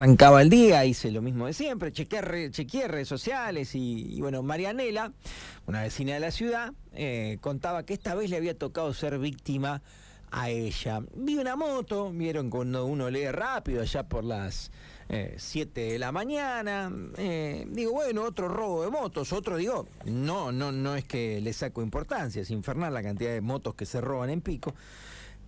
Arrancaba el día, hice lo mismo de siempre, chequeé, redes sociales y, bueno, Marianela, una vecina de la ciudad, eh, contaba que esta vez le había tocado ser víctima a ella. Vi una moto, vieron cuando uno lee rápido, allá por las 7 eh, de la mañana. Eh, digo, bueno, otro robo de motos, otro digo, no, no, no es que le saco importancia, es infernal la cantidad de motos que se roban en pico.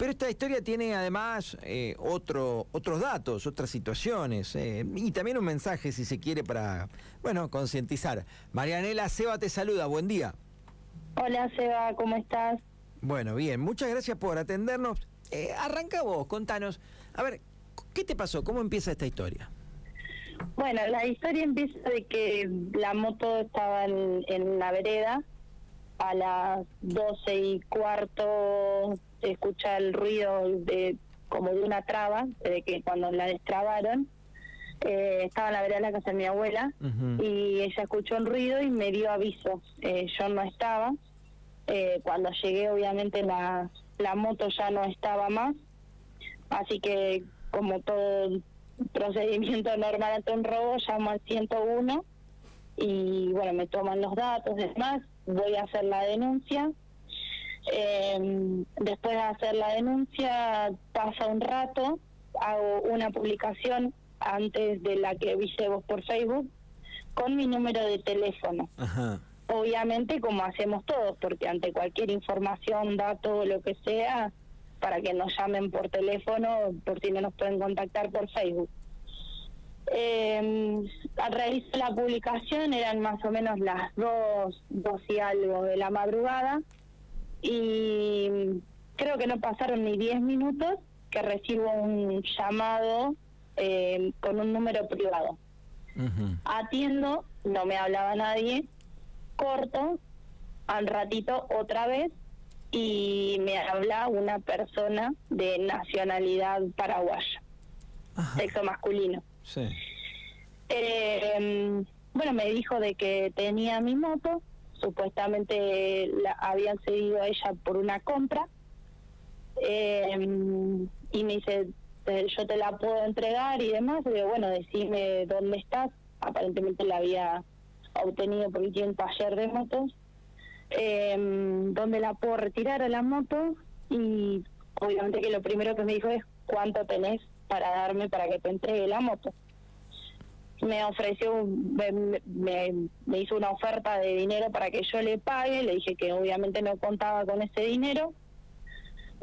Pero esta historia tiene además eh, otro, otros datos, otras situaciones eh, y también un mensaje, si se quiere, para, bueno, concientizar. Marianela Seba te saluda, buen día. Hola Seba, ¿cómo estás? Bueno, bien, muchas gracias por atendernos. Eh, arranca vos, contanos, a ver, ¿qué te pasó? ¿Cómo empieza esta historia? Bueno, la historia empieza de que la moto estaba en, en la vereda a las doce y cuarto se escucha el ruido de como de una traba, de que cuando la destrabaron, eh, estaba en la vereda de la casa de mi abuela y ella escuchó el ruido y me dio aviso. Eh, yo no estaba. Eh, cuando llegué, obviamente, la, la moto ya no estaba más. Así que, como todo procedimiento normal ante un robo, llamo al 101 y, bueno, me toman los datos, es más, voy a hacer la denuncia eh, después de hacer la denuncia, pasa un rato, hago una publicación antes de la que viste vos por Facebook con mi número de teléfono. Obviamente como hacemos todos, porque ante cualquier información, dato, lo que sea, para que nos llamen por teléfono, por si no nos pueden contactar por Facebook. Eh, a raíz de la publicación eran más o menos las dos, dos y algo de la madrugada y creo que no pasaron ni 10 minutos que recibo un llamado eh, con un número privado. Atiendo, no me hablaba nadie, corto, al ratito otra vez y me habla una persona de nacionalidad paraguaya, sexo masculino. Sí. Eh, bueno, me dijo de que tenía mi moto, supuestamente la habían cedido a ella por una compra eh, y me dice yo te la puedo entregar y demás y digo bueno decime dónde estás aparentemente la había obtenido porque tiene un taller de motos. Eh, dónde la puedo retirar a la moto y obviamente que lo primero que me dijo es cuánto tenés para darme para que te entregue la moto me ofreció, me, me, hizo una oferta de dinero para que yo le pague, le dije que obviamente no contaba con ese dinero.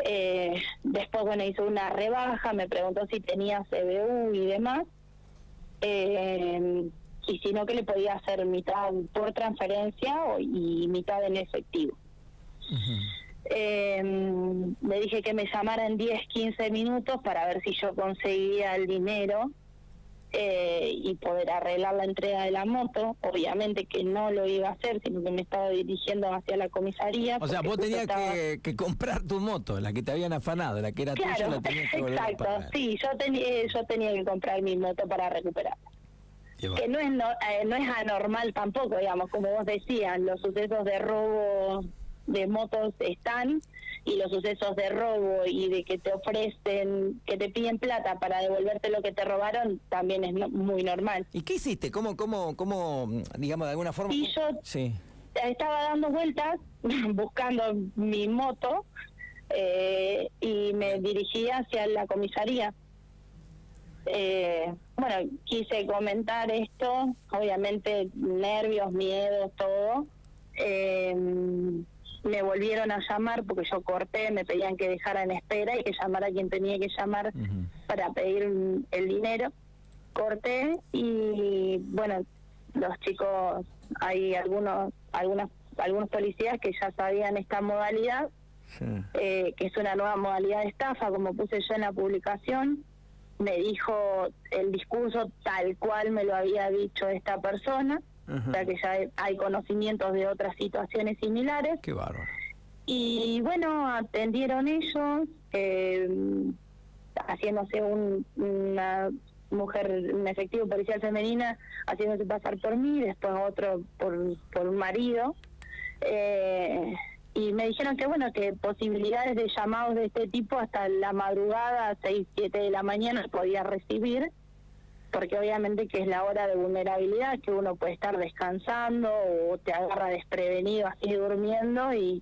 Eh, después, bueno, hizo una rebaja, me preguntó si tenía CBU y demás. Eh, y si no, que le podía hacer mitad por transferencia y mitad en efectivo. Eh, le dije que me llamara en 10, 15 minutos para ver si yo conseguía el dinero eh, y poder arreglar la entrega de la moto. Obviamente que no lo iba a hacer, sino que me estaba dirigiendo hacia la comisaría. O sea, vos tenías que, comprar tu moto, la que te habían afanado, la que era tuya, la tenías que volver Exacto, sí, yo tenía, yo tenía que comprar mi moto para recuperarla. Que no es, no, eh, no es anormal tampoco, digamos, como vos decías, los sucesos de robo de motos están y los sucesos de robo y de que te ofrecen, que te piden plata para devolverte lo que te robaron, también es muy normal. ¿Y qué hiciste? ¿Cómo, cómo, cómo digamos, de alguna forma? Y yo sí. estaba dando vueltas buscando mi moto eh, y me dirigía hacia la comisaría. Eh, bueno, quise comentar esto, obviamente nervios, miedos, todo. Eh, me volvieron a llamar porque yo corté, me pedían que dejara en espera y que llamara a quien tenía que llamar para pedir el dinero. Corté y bueno, los chicos, hay algunos, algunas, algunos policías que ya sabían esta modalidad, eh, que es una nueva modalidad de estafa, como puse yo en la publicación. Me dijo el discurso tal cual me lo había dicho esta persona o sea que ya hay conocimientos de otras situaciones similares. Qué bárbaro. Y bueno, atendieron ellos, eh, haciéndose un, una mujer, un efectivo policial femenina, haciéndose pasar por mí, después otro por, por un marido. Eh, y me dijeron que bueno, que posibilidades de llamados de este tipo hasta la madrugada, 6, 7 de la mañana podía recibir porque obviamente que es la hora de vulnerabilidad, que uno puede estar descansando o te agarra desprevenido así durmiendo y,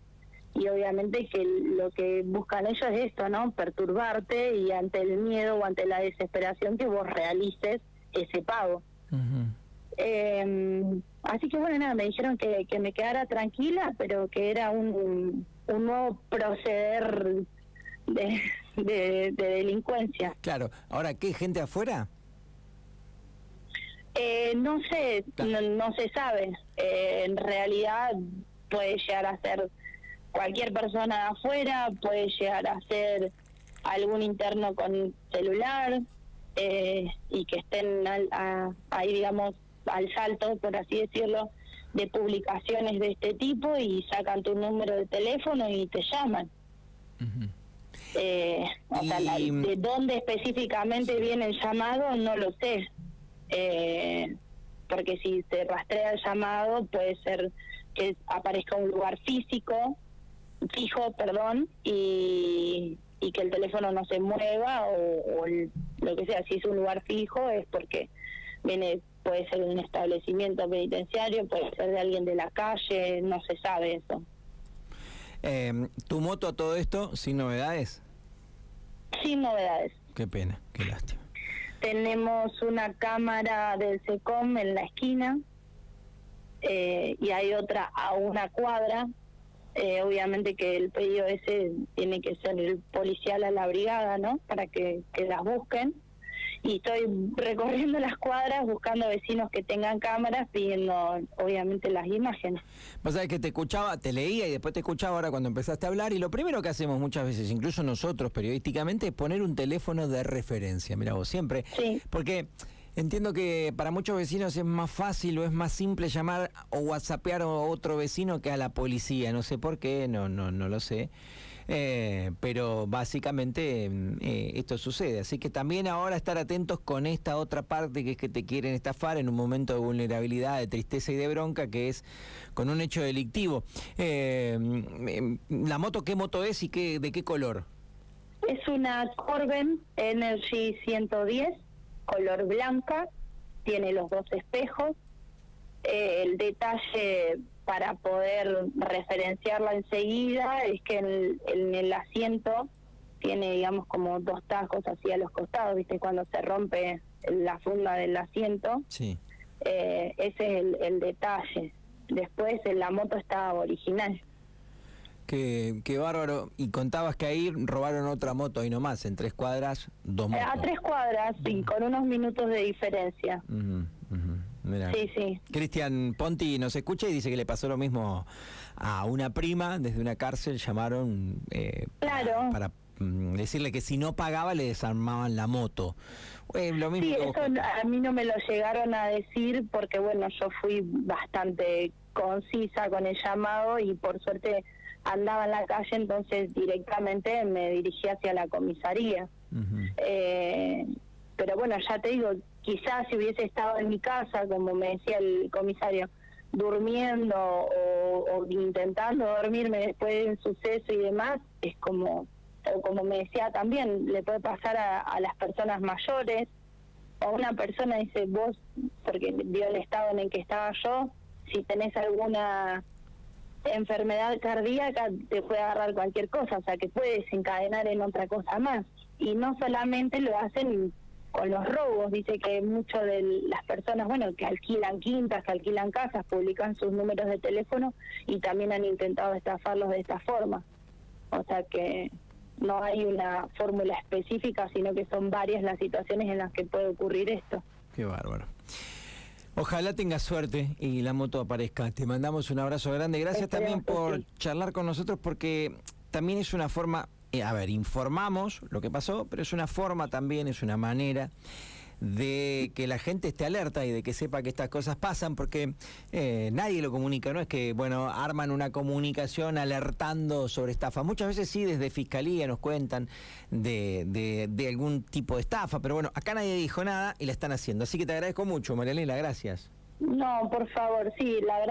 y obviamente que lo que buscan ellos es esto, ¿no? Perturbarte y ante el miedo o ante la desesperación que vos realices ese pago. eh, así que bueno, nada, me dijeron que, que me quedara tranquila, pero que era un, un nuevo proceder de, de, de delincuencia. Claro, ahora, ¿qué gente afuera? No sé, no, no se sabe. Eh, en realidad puede llegar a ser cualquier persona de afuera, puede llegar a ser algún interno con celular eh, y que estén al- a- ahí, digamos, al salto, por así decirlo, de publicaciones de este tipo y sacan tu número de teléfono y te llaman. Eh, o sea, la- Y- de dónde específicamente viene el llamado no lo sé. Eh, porque si se rastrea el llamado puede ser que aparezca un lugar físico, fijo, perdón, y, y que el teléfono no se mueva o, o el- lo que sea. Si es un lugar fijo es porque viene puede ser de un establecimiento penitenciario, puede ser de alguien de la calle, no se sabe eso. Eh, ¿Tu moto a todo esto sin novedades? Sin novedades. Qué pena, qué lástima. Tenemos una cámara del SECOM en la esquina eh, y hay otra a una cuadra. Eh, obviamente que el pedido ese tiene que ser el policial a la brigada, ¿no? Para que, que las busquen. Y estoy recorriendo las cuadras buscando vecinos que tengan cámaras pidiendo, obviamente, las imágenes. Vos sabés que te escuchaba, te leía y después te escuchaba ahora cuando empezaste a hablar y lo primero que hacemos muchas veces, incluso nosotros periodísticamente, es poner un teléfono de referencia, mira vos, siempre. Sí. Porque entiendo que para muchos vecinos es más fácil o es más simple llamar o whatsappear a otro vecino que a la policía, no sé por qué, no, no, no lo sé. Eh, pero básicamente mm, eh, esto sucede, así que también ahora estar atentos con esta otra parte que es que te quieren estafar en un momento de vulnerabilidad, de tristeza y de bronca, que es con un hecho delictivo. Eh, mm, ¿La moto qué moto es y qué, de qué color? Es una Corben Energy 110, color blanca, tiene los dos espejos. Eh, el detalle para poder referenciarla enseguida es que en el, en el asiento tiene, digamos, como dos tajos así a los costados, ¿viste? Cuando se rompe la funda del asiento, Sí. eh, ese es el, el detalle. Después en la moto está original. Qué, qué bárbaro. Y contabas que ahí robaron otra moto ahí nomás, en tres cuadras, dos Eh, motos. A tres cuadras, sí, con unos minutos de diferencia. Ujú. Mirá. Sí, sí. Cristian Ponti nos escucha y dice que le pasó lo mismo a una prima desde una cárcel, llamaron eh, para- Claro. para, mm, decirle que si no pagaba le desarmaban la moto. Eh, lo mismo Sí, eso a mí no me lo llegaron a decir porque, bueno, yo fui bastante concisa con el llamado y por suerte andaba en la calle, entonces directamente me dirigí hacia la comisaría. Eh, pero bueno, ya te digo, quizás si hubiese estado en mi casa, como me decía el comisario, durmiendo o, intentando dormirme después del suceso y demás, es como, o como me decía también, le puede pasar a, a las personas mayores, o una persona dice, vos, porque vio el estado en el que estaba yo, si tenés alguna enfermedad cardíaca te puede agarrar cualquier cosa, o sea que puede desencadenar en otra cosa más. Y no solamente lo hacen con los robos, dice que muchas de las personas, bueno, que alquilan quintas, que alquilan casas, publican sus números de teléfono y también han intentado estafarlos de esta forma. O sea que no hay una fórmula específica, sino que son varias las situaciones en las que puede ocurrir esto. Qué bárbaro. Ojalá tengas suerte y la moto aparezca. Te mandamos un abrazo grande. Gracias Esperemos también por sí. charlar con nosotros porque también es una forma, a ver, informamos lo que pasó, pero es una forma también, es una manera de que la gente esté alerta y de que sepa que estas cosas pasan porque eh, nadie lo comunica, no es que, bueno, arman una comunicación alertando sobre estafa. Muchas veces sí, desde Fiscalía nos cuentan de, de, algún tipo de estafa, pero bueno, acá nadie dijo nada y la están haciendo. Así que te agradezco mucho, Marianela, gracias. No, por favor, sí, la verdad.